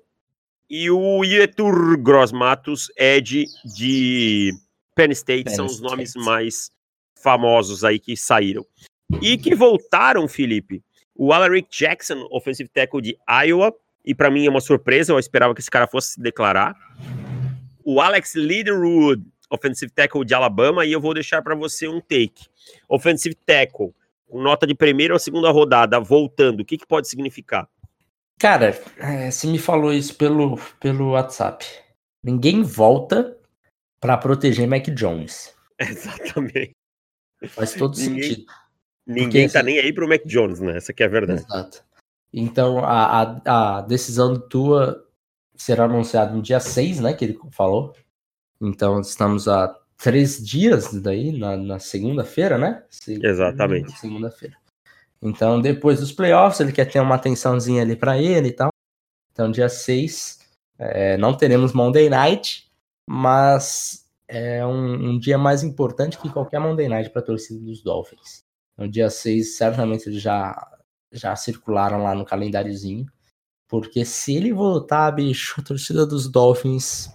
e o Ietur Gross Matos, Ed de Penn State, Penn são os State. nomes mais famosos aí que saíram. E que voltaram, Felipe, o Alaric Jackson, offensive tackle de Iowa, e para mim é uma surpresa, eu esperava que esse cara fosse se declarar. O Alex Leaderwood, offensive tackle de Alabama, e eu vou deixar para você um take. Offensive tackle, com nota de primeira ou segunda rodada, voltando, o que, que pode significar? Cara, é, você me falou isso pelo, pelo WhatsApp. Ninguém volta para proteger Mac Jones. *laughs* Exatamente. Faz todo ninguém, sentido. Ninguém Porque, tá nem aí pro Mac Jones, né? Essa que é a verdade. Exato. Então, a, a, a decisão tua será anunciada no dia 6, né? Que ele falou. Então, estamos a três dias daí, na, na segunda-feira, né? Exatamente. Segunda-feira. Então, depois dos playoffs, ele quer ter uma atençãozinha ali para ele e tal. Então, dia 6, é, não teremos Monday Night, mas é um, um, dia mais importante que qualquer Monday Night para a torcida dos Dolphins. No dia 6, certamente eles já, já circularam lá no calendáriozinho. Porque se ele voltar, bicho, a torcida dos Dolphins,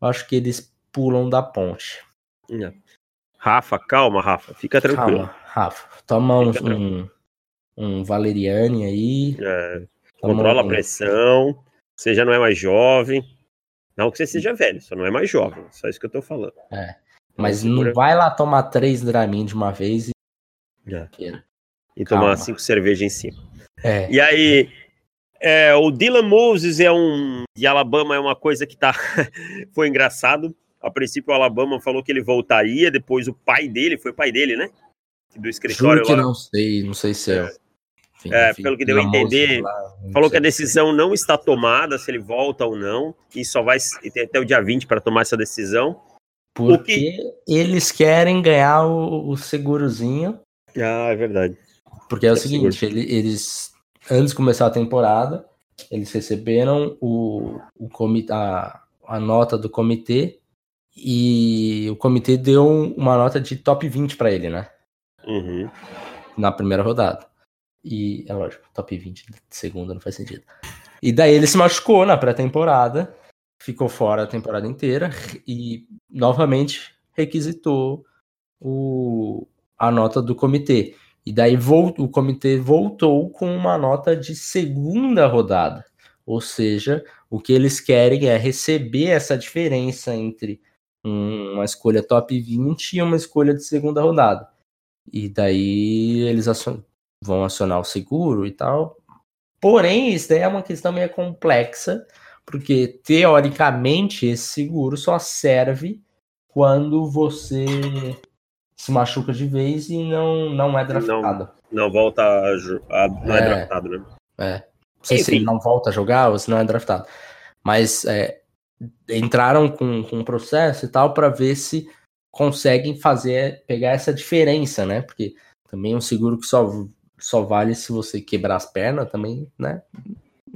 eu acho que eles pulam da ponte. É. Rafa, calma, Rafa, fica tranquilo. Calma, Rafa, toma um, um, um Valeriane aí. É, controla um... a pressão. Você já não é mais jovem. Não que você seja velho, só não é mais jovem. Só isso que eu tô falando. É. Mas não vai lá tomar três Dramin de uma vez e. É. E Calma. tomar cinco cervejas em cima. É. E aí, é, o Dylan Moses é um. De Alabama é uma coisa que tá. *laughs* Foi engraçado. A princípio, o Alabama falou que ele voltaria, depois o pai dele, foi o pai dele, né? Do escritório Juro que lá. não sei, não sei se é. Enfim, é, enfim, pelo que deu a entender, lá, falou que a decisão não está tomada, se ele volta ou não, e só vai ter até o dia 20 para tomar essa decisão. Porque que... eles querem ganhar o, o, segurozinho. Ah, é verdade. Porque é, é o seguinte, ele, eles, antes de começar a temporada, eles receberam o, o comitê, a, a nota do comitê e o comitê deu uma nota de top 20 para ele, né? Uhum. Na primeira rodada. E é lógico, top 20 de segunda não faz sentido. E daí ele se machucou na pré-temporada, ficou fora a temporada inteira e novamente requisitou o, a nota do comitê. E daí o comitê voltou com uma nota de segunda rodada. Ou seja, o que eles querem é receber essa diferença entre uma escolha top 20 e uma escolha de segunda rodada. E daí eles vão acionar o seguro e tal. Porém, isso daí é uma questão meio complexa, porque teoricamente esse seguro só serve quando você se machuca de vez e não, não é draftado. Não, não volta a, a não é, é, draftado, né? É. Não sei Enfim. se ele não volta a jogar ou se não é draftado. Mas é, entraram com, com um processo e tal para ver se conseguem fazer, pegar essa diferença, né? Porque também um seguro que só, só vale se você quebrar as pernas também, né?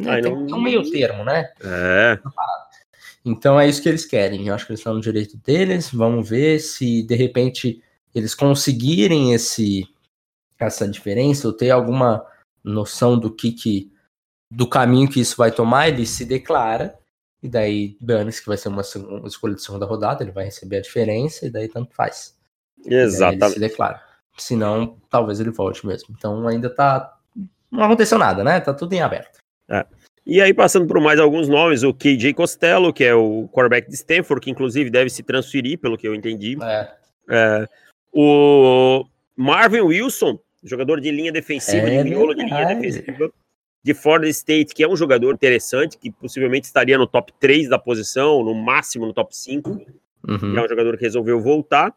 Ai, tem, não... um meio termo, né? É. Então é isso que eles querem. Eu acho que eles estão no direito deles. Vamos ver se de repente eles conseguirem esse essa diferença ou ter alguma noção do que, que do caminho que isso vai tomar, ele se declara e daí dane-se que vai ser uma, uma, escolha de segunda rodada, ele vai receber a diferença e daí tanto faz. Exatamente. Ele se declara. Senão, talvez ele volte mesmo. Então ainda tá. Não aconteceu nada, né? Tá tudo em aberto. É. E aí, passando por mais alguns nomes, o KJ Costello, que é o quarterback de Stanford, que inclusive deve se transferir, pelo que eu entendi. É. É, o Marvin Wilson, jogador de linha defensiva, é de miolo de linha defensiva, de Florida State, que é um jogador interessante, que possivelmente estaria no top 3 da posição, no máximo no top 5. Uhum. É um jogador que resolveu voltar.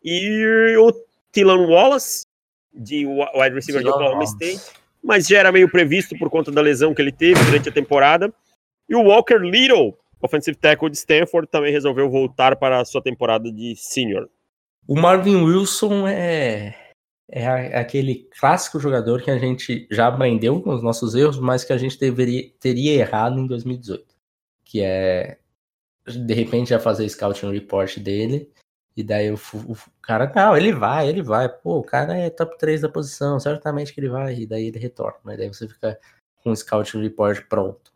E o Tilan Wallace, de wide receiver de Oklahoma State, mas já era meio previsto por conta da lesão que ele teve durante a temporada. E o Walker Little, offensive tackle de Stanford, também resolveu voltar para a sua temporada de senior. O Marvin Wilson é, é aquele clássico jogador que a gente já aprendeu com os nossos erros, mas que a gente deveria, teria errado em 2018. Que é, de repente, já fazer scouting report dele, e daí o, o, cara, não, ele vai, ele vai. Pô, o cara é top 3 da posição, certamente que ele vai, e daí ele retorna. Mas daí você fica com o scouting report pronto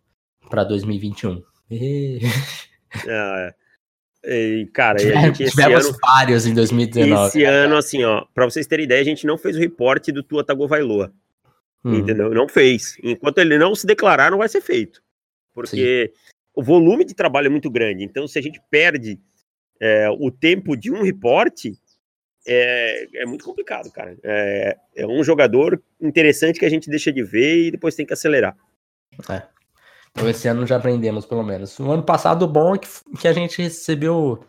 para 2021. E... Ah, *laughs* é. E, cara, e a gente esse Tivemos ano, vários em 2019. Esse ano, assim, ó, pra vocês terem ideia, a gente não fez o reporte do Tua Tagovailoa. Hum. Entendeu? Não fez. Enquanto ele não se declarar, não vai ser feito. Porque Sim. o volume de trabalho é muito grande. Então, se a gente perde é, o tempo de um reporte, é, é muito complicado, cara. É, é um jogador interessante que a gente deixa de ver e depois tem que acelerar. É. Então esse ano já aprendemos, pelo menos. No ano passado, o bom é que, que a gente recebeu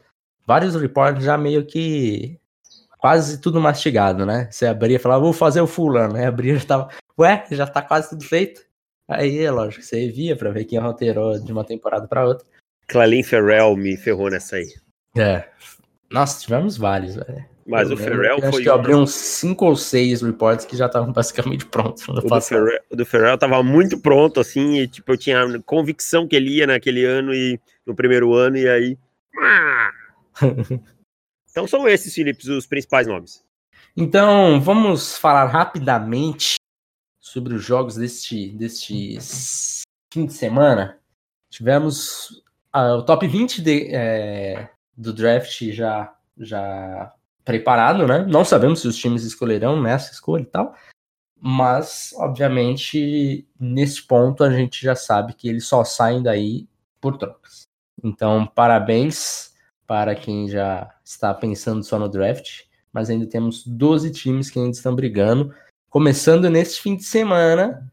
vários reportes já meio que quase tudo mastigado, né? Você abria e falava, vou fazer o fulano, né? Abria e já tava, ué, já tá quase tudo feito. Aí, é lógico, você via pra ver quem alterou de uma temporada pra outra. Clalin Ferrell me ferrou nessa aí. É. Nossa, tivemos vários, velho. Mas eu o Ferrell foi. Acho que eu abri uns 5 ou 6 reports que já estavam *laughs* basicamente prontos. O do, Ferrell, o do Ferrell tava muito pronto, assim, e tipo, eu tinha convicção que ele ia naquele ano e no primeiro ano, e aí. *laughs* então são esses, Felipe, os principais nomes. Então, vamos falar rapidamente sobre os jogos deste, deste fim de semana. Tivemos uh, o top 20 de, é, do draft já, já preparado, né? Não sabemos se os times escolherão nessa escolha e tal, mas obviamente nesse ponto a gente já sabe que eles só saem daí por trocas. Então, parabéns para quem já está pensando só no draft, mas ainda temos 12 times que ainda estão brigando, começando neste fim de semana,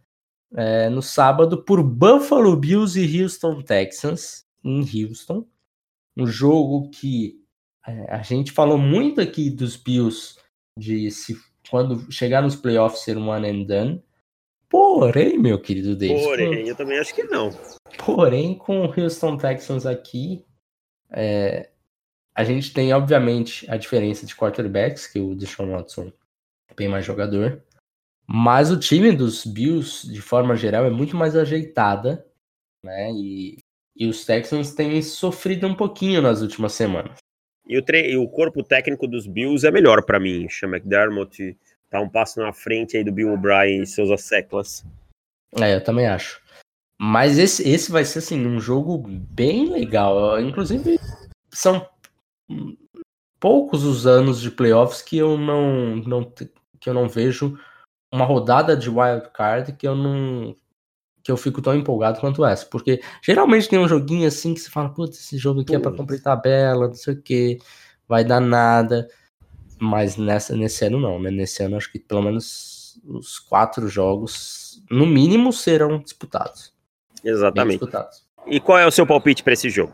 é, no sábado, por Buffalo Bills e Houston Texans, em Houston. Um jogo que a gente falou muito aqui dos Bills de se quando chegar nos playoffs ser um one and done. Porém, meu querido Davis. Porém, com... eu também acho que não. Porém, com o Houston Texans aqui, é, a gente tem, obviamente, a diferença de quarterbacks, que o Deshaun Watson é bem mais jogador. Mas o time dos Bills, de forma geral, é muito mais ajeitada, né? E, e os Texans têm sofrido um pouquinho nas últimas semanas. E o, e o corpo técnico dos Bills é melhor para mim. Chama McDermott tá um passo na frente aí do Bill O'Brien e seus asseclas. É, eu também acho. Mas esse, esse vai ser, assim, um jogo bem legal. Inclusive, são poucos os anos de playoffs que eu não, não que eu não vejo uma rodada de wild card que eu não que eu fico tão empolgado quanto essa, porque geralmente tem um joguinho assim que você fala, putz, esse jogo aqui é para cumprir tabela, não sei o que, vai dar nada, mas nessa nesse ano não, né? Nesse ano acho que pelo menos os quatro jogos no mínimo serão disputados. Exatamente. Disputados. E qual é o seu palpite para esse jogo?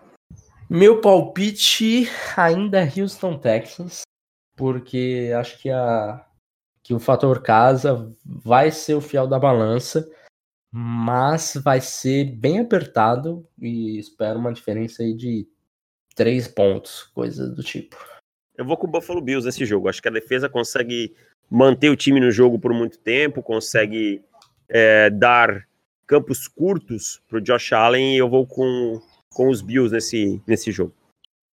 Meu palpite ainda é Houston, Texas, porque acho que a que o fator casa vai ser o fiel da balança, mas vai ser bem apertado e espero uma diferença aí de três pontos, coisa do tipo. Eu vou com o Buffalo Bills nesse jogo. Acho que a defesa consegue manter o time no jogo por muito tempo, consegue é, dar campos curtos para o Josh Allen e eu vou com, com os Bills nesse, nesse jogo.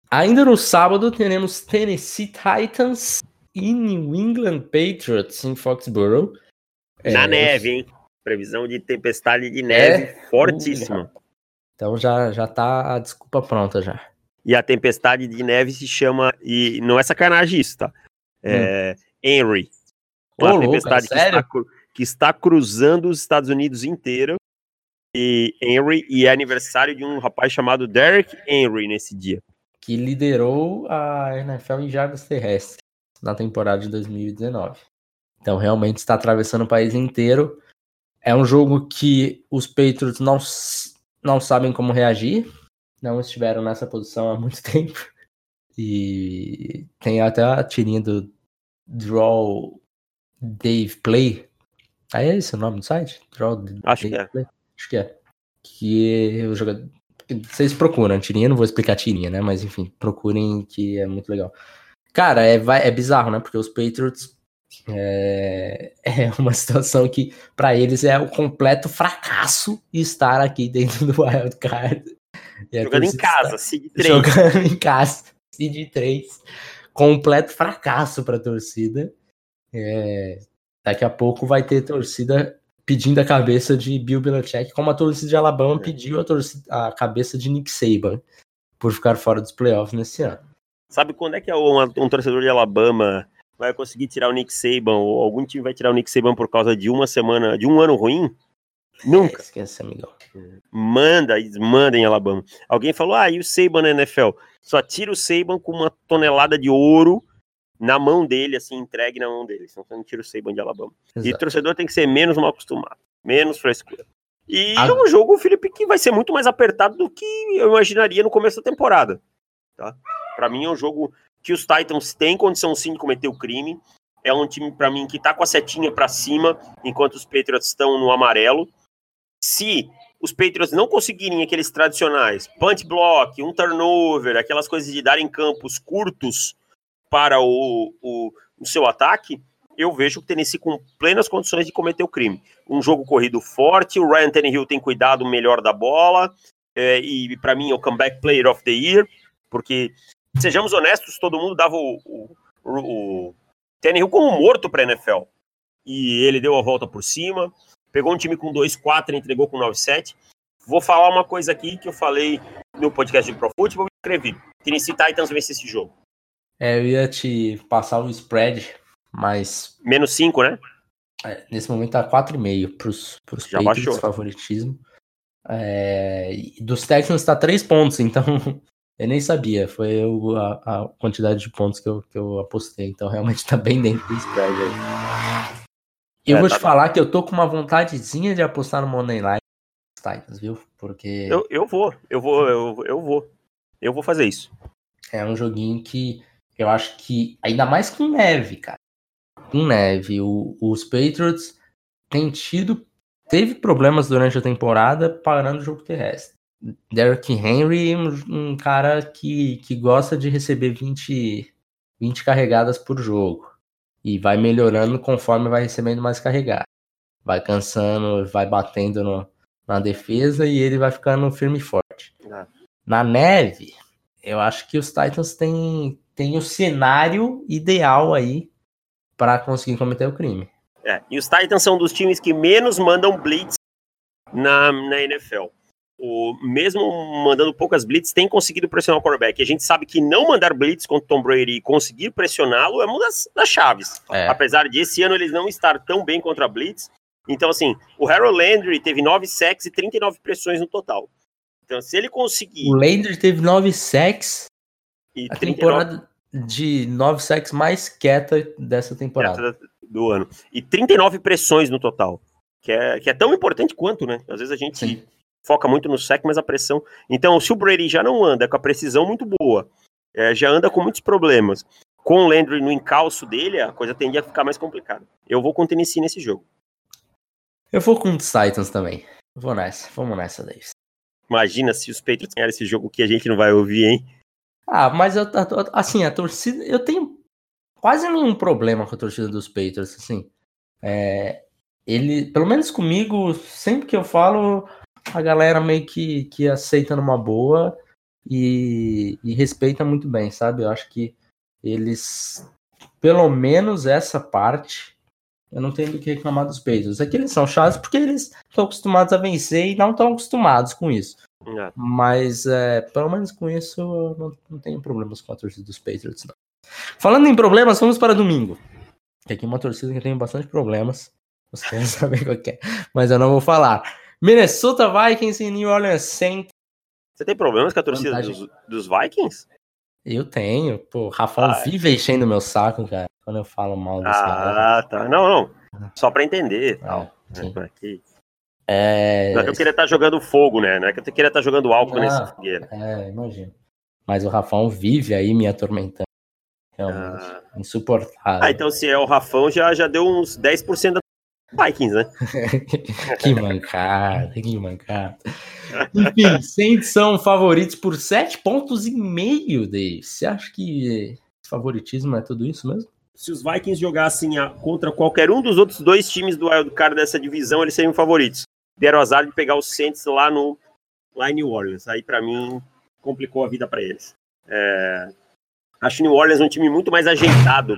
Ainda no sábado teremos Tennessee Titans e New England Patriots em Foxborough. Na é, neve, hein? Previsão de tempestade de neve é, fortíssima. Então já, já tá a desculpa pronta já. E a tempestade de neve se chama. E não é sacanagem isso, tá? É hum. Henry. Uma Ô, tempestade louca, que, está, que está cruzando os Estados Unidos inteiro. E Henry, e é aniversário de um rapaz chamado Derek Henry nesse dia. Que liderou a NFL em jardas terrestres na temporada de 2019. Então realmente está atravessando o país inteiro. É um jogo que os Patriots não, não sabem como reagir, não estiveram nessa posição há muito *laughs* tempo. E tem até a tirinha do Draw Dave Play. Ah, é esse o nome do site? Draw Acho Dave que é. Play? Acho que é. Que o jogador. Vocês procuram, tirinha, não vou explicar tirinha, né? Mas enfim, procurem que é muito legal. Cara, é, vai, é bizarro, né? Porque os Patriots é, *laughs* é uma situação que, para eles, é o completo fracasso estar aqui dentro do Wild Card. Jogando em casa, Seed 3. Jogando em casa, Seed 3. Completo fracasso para a torcida. É, daqui a pouco vai ter torcida pedindo a cabeça de Bill Belichick, como a torcida de Alabama é. pediu a, torcida, a cabeça de Nick Saban por ficar fora dos playoffs nesse ano. Sabe quando é que um, um torcedor de Alabama vai conseguir tirar o Nick Saban ou algum time vai tirar o Nick Saban por causa de uma semana, de um ano ruim? Nunca. É, esquece, amigão. Manda, manda em Alabama. Alguém falou, ah, e o Saban na NFL? Só tira o Saban com uma tonelada de ouro na mão dele, assim, entregue na mão dele. Senão você não tira o Saban de Alabama. Exato. E o torcedor tem que ser menos mal acostumado, menos frescura. E a... é um jogo, Felipe, que vai ser muito mais apertado do que eu imaginaria no começo da temporada. Tá? Para mim é um jogo que os Titans têm condição sim de cometer o crime. É um time para mim que tá com a setinha para cima, enquanto os Patriots estão no amarelo. Se os Patriots não conseguirem aqueles tradicionais punch block, um turnover, aquelas coisas de darem campos curtos para o, o, o seu ataque, eu vejo o Tennessee com plenas condições de cometer o crime. Um jogo corrido forte, o Ryan Tannehill tem cuidado melhor da bola, é, e para mim é o comeback player of the year, porque sejamos honestos, todo mundo dava o, o, o Tannehill como morto para NFL. E ele deu a volta por cima, pegou um time com 2-4 e entregou com 9-7. Vou falar uma coisa aqui que eu falei no podcast de Pro Football e escrevi. Tennessee Titans vence esse jogo. É, eu ia te passar o spread, mas... Menos 5, né? É, nesse momento tá 4,5 pros, pros Já Patriots, baixou. favoritismo. É, dos Texans tá 3 pontos, então Eu nem sabia, foi a, a, quantidade de pontos que eu, que eu apostei. Então realmente tá bem dentro do spread aí. Eu é, vou tá te falar que eu tô com uma vontadezinha de apostar no Money Line Titans, viu? Porque. Eu, eu vou, eu vou, eu, eu vou. Eu vou fazer isso. É um joguinho que eu acho que. Ainda mais com neve, cara. Com neve. O, os Patriots têm tido. Teve problemas durante a temporada parando o jogo terrestre. Derrick Henry, um, um cara que, que gosta de receber 20, 20 carregadas por jogo. E vai melhorando conforme vai recebendo mais carregar. Vai cansando, vai batendo no, na defesa e ele vai ficando firme e forte. É. Na neve, eu acho que os Titans têm, têm o cenário ideal aí para conseguir cometer o crime. É, e os Titans são dos times que menos mandam blitz na, na NFL. O, mesmo mandando poucas blitz, tem conseguido pressionar o quarterback. E a gente sabe que não mandar blitz contra Tom Brady e conseguir pressioná-lo é uma das, das chaves. É. Apesar de esse ano eles não estar tão bem contra a blitz. Então, assim, o Harold Landry teve 9 sacks e 39 pressões no total. Então, se ele conseguir. O Landry teve 9 sacks. E a 39... temporada de 9 sacks mais quieta dessa temporada. do ano. E 39 pressões no total. Que é, que é tão importante quanto, né? Às vezes a gente. Sim foca muito no sec, mas a pressão. Então, se o Brady já não anda com a precisão muito boa, é, já anda com muitos problemas, com o Landry no encalço dele, a coisa tende a ficar mais complicada. Eu vou com o Tennessee nesse jogo. Eu vou com os Titans também. Vou nessa, vamos nessa, Davis. Imagina se os Patriots ganharem esse jogo que a gente não vai ouvir, hein? Ah, mas eu, assim, a torcida. Eu tenho quase nenhum problema com a torcida dos Patriots, assim. É, ele, pelo menos comigo, sempre que eu falo, a galera meio que, que aceita numa boa e, e respeita muito bem, sabe? Eu acho que eles, pelo menos essa parte, eu não tenho do que reclamar dos Patriots. É que eles são chatos porque eles estão acostumados a vencer e não estão acostumados com isso. É. Mas, é, pelo menos com isso, eu não, não tenho problemas com a torcida dos Patriots, não. Falando em problemas, vamos para domingo. Tem aqui uma torcida que eu tenho bastante problemas. Vocês *laughs* saber qual é, mas eu não vou falar. Minnesota Vikings e New Orleans Saints. Você tem problemas com a torcida dos, dos, Vikings? Eu tenho. Pô, o Rafael ah, vive enchendo meu saco, cara, quando eu falo mal desse Ah, tá. Não, não. Só pra entender. Não, Aqui. É... Não é que eu queria estar tá jogando fogo, né? Não é que eu queria estar tá jogando álcool nesse fogueira. É, imagino. Mas o Rafael vive aí me atormentando. Realmente. Ah. Insuportável. Ah, então se é o Rafão, já, já deu uns 10% da Vikings, né? *laughs* que mancada, que mancada. Enfim, *laughs* Saints são favoritos por sete pontos e meio, Dave. Você acha que favoritismo é tudo isso mesmo? Se os Vikings jogassem a, contra qualquer um dos outros dois times do wildcard dessa divisão, eles seriam favoritos. Deram azar de pegar os Saints lá no lá em New Orleans. Aí, para mim, complicou a vida para eles. É, acho New Orleans um time muito mais ajeitado,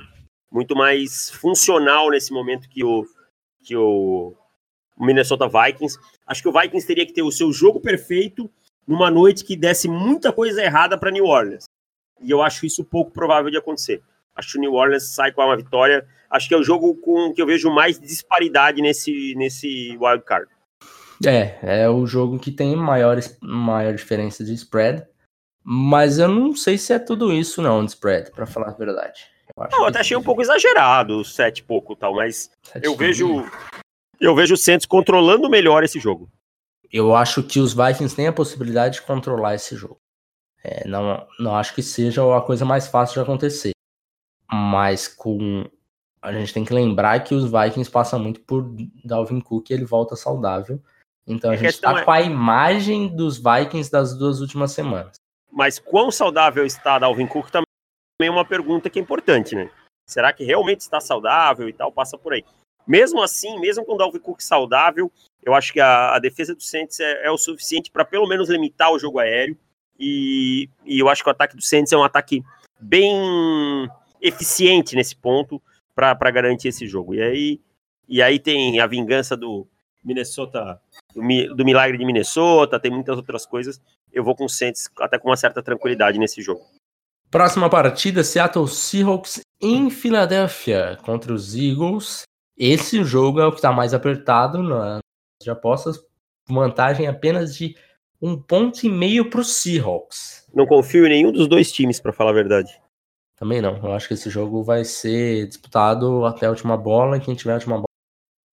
muito mais funcional nesse momento que o que o Minnesota Vikings. Acho que o Vikings teria que ter o seu jogo perfeito numa noite que desse muita coisa errada para New Orleans. E eu acho isso pouco provável de acontecer. Acho que o New Orleans sai com uma vitória. Acho que é o jogo com que eu vejo mais disparidade nesse, nesse wild card. É, é o jogo que tem maior, maior diferença de spread. Mas eu não sei se é tudo isso, não, de spread, para falar a verdade. Eu, não, eu até achei um pouco exagerado o sete e pouco tal, mas eu vejo eu vejo o Santos controlando melhor esse jogo. Eu acho que os Vikings têm a possibilidade de controlar esse jogo. É, não, não acho que seja a coisa mais fácil de acontecer. Mas com a gente tem que lembrar que os Vikings passam muito por Dalvin Cook e ele volta saudável. Então a, a gente está é... com a imagem dos Vikings das duas últimas semanas. Mas quão saudável está Dalvin Cook também também uma pergunta que é importante, né? Será que realmente está saudável e tal? Passa por aí. Mesmo assim, mesmo com o Dalvin Cook saudável, eu acho que a, a defesa do Saints é, é o suficiente para pelo menos limitar o jogo aéreo. E, e, eu acho que o ataque do Saints é um ataque bem eficiente nesse ponto para garantir esse jogo. E aí, e aí tem a vingança do Minnesota, do, do milagre de Minnesota, tem muitas outras coisas. Eu vou com o Saints até com uma certa tranquilidade nesse jogo. Próxima partida, Seattle Seahawks em Filadélfia contra os Eagles. Esse jogo é o que está mais apertado nas apostas. Vantagem apenas de um ponto e meio para os Seahawks. Não confio em nenhum dos dois times, para falar a verdade. Também não. Eu acho que esse jogo vai ser disputado até a última bola e quem tiver a última bola.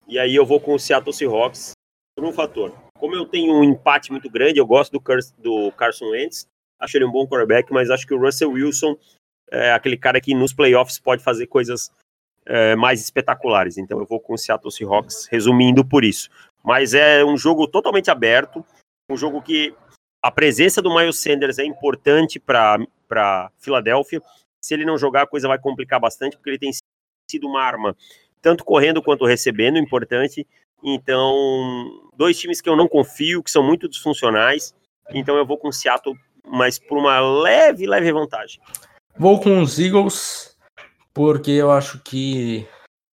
E aí eu vou com o Seattle Seahawks por um fator. Como eu tenho um empate muito grande, eu gosto do, do Carson Wentz acho ele um bom quarterback, mas acho que o Russell Wilson é aquele cara que nos playoffs pode fazer coisas é, mais espetaculares. Então eu vou com o Seattle Seahawks, resumindo por isso. Mas é um jogo totalmente aberto, um jogo que a presença do Miles Sanders é importante para Filadélfia. Se ele não jogar, a coisa vai complicar bastante, porque ele tem sido uma arma, tanto correndo quanto recebendo, importante. Então, dois times que eu não confio, que são muito disfuncionais. Então eu vou com Seattle mas por uma leve, leve vantagem. Vou com os Eagles, porque eu acho que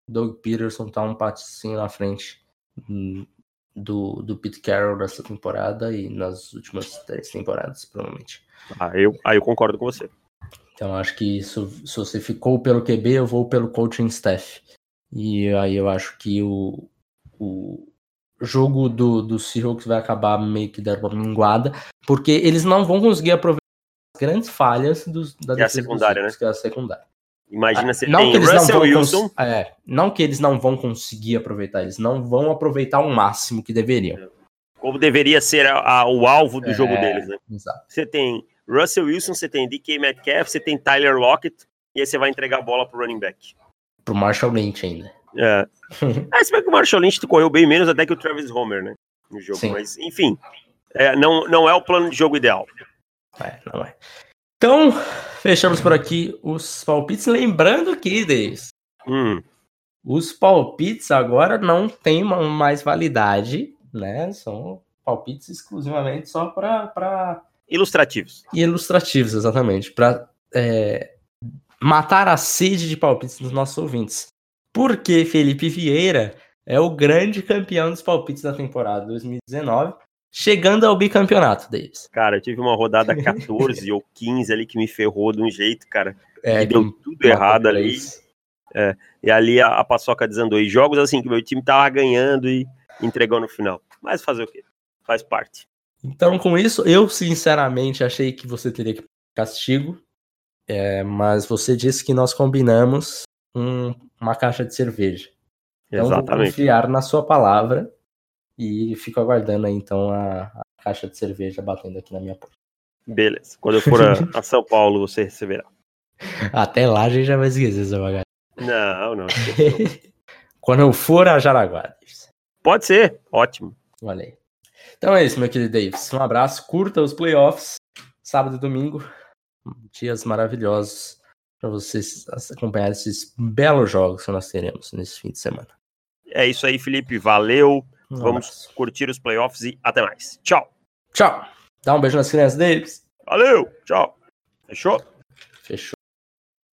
Doug Peterson tá um patinho na frente. do, do Pete Carroll nessa temporada e nas últimas três temporadas, provavelmente. Ah, eu, aí eu concordo com você. Então acho que se, se você ficou pelo QB, eu vou pelo coaching staff. E aí eu acho que o, o jogo do, do Seahawks vai acabar meio que dando uma minguada, porque eles não vão conseguir aproveitar as grandes falhas dos, da que é a secundária, Seahawks, né? Que é a secundária. Imagina se não tem que eles Russell não vão Wilson. é, não que eles não vão conseguir aproveitar, eles não vão aproveitar o máximo que deveriam. Como deveria ser a- a- o alvo do É. jogo deles, né? Exato. Você tem Russell Wilson, você tem DK Metcalf, você tem Tyler Lockett, e aí você vai entregar a bola pro running back. Pro Marshall Lynch ainda. É. ah, *laughs* se bem que o Marshall Lynch correu bem menos até que o Travis Homer, né? No jogo. Sim. Mas, enfim, é, não, não é o plano de jogo ideal. É, não é. Então, fechamos por aqui os palpites. Lembrando que, Davis, Hum, os palpites agora não têm ma- mais validade, né? São palpites exclusivamente só para ilustrativos. ilustrativos, exatamente, para matar a sede de palpites dos nossos ouvintes. Porque Felipe Vieira é o grande campeão dos palpites da temporada 2019, chegando ao bicampeonato deles. Cara, eu tive uma rodada *laughs* 14 ou 15 ali que me ferrou de um jeito, cara. É, deu tudo errado ali. plays. E ali a, a paçoca desandou. E jogos assim que meu time tava ganhando e entregou no final. Mas fazer o quê? Faz parte. Então, com isso, eu sinceramente achei que você teria que castigo, é, mas você disse que nós combinamos um- uma caixa de cerveja. Então, vou Exatamente. confiar na sua palavra e fico aguardando aí, então, a, a caixa de cerveja batendo aqui na minha porta. Beleza. Quando eu for a, a São Paulo, você receberá. *laughs* Até lá a gente já vai esquecer essa bagagem. Não, não. *laughs* Quando eu for a Jaraguá. Davis. Pode ser. Ótimo. Olha aí. Então é isso, meu querido Davis. Um abraço, curta os playoffs, sábado e domingo. Dias maravilhosos para vocês acompanhar esses belos jogos que nós teremos nesse fim de semana. É isso aí, Felipe. Valeu. Um Vamos curtir os playoffs e até mais. Tchau. Tchau. Dá um beijo nas crianças, Davis. Valeu. Tchau. Fechou? Fechou.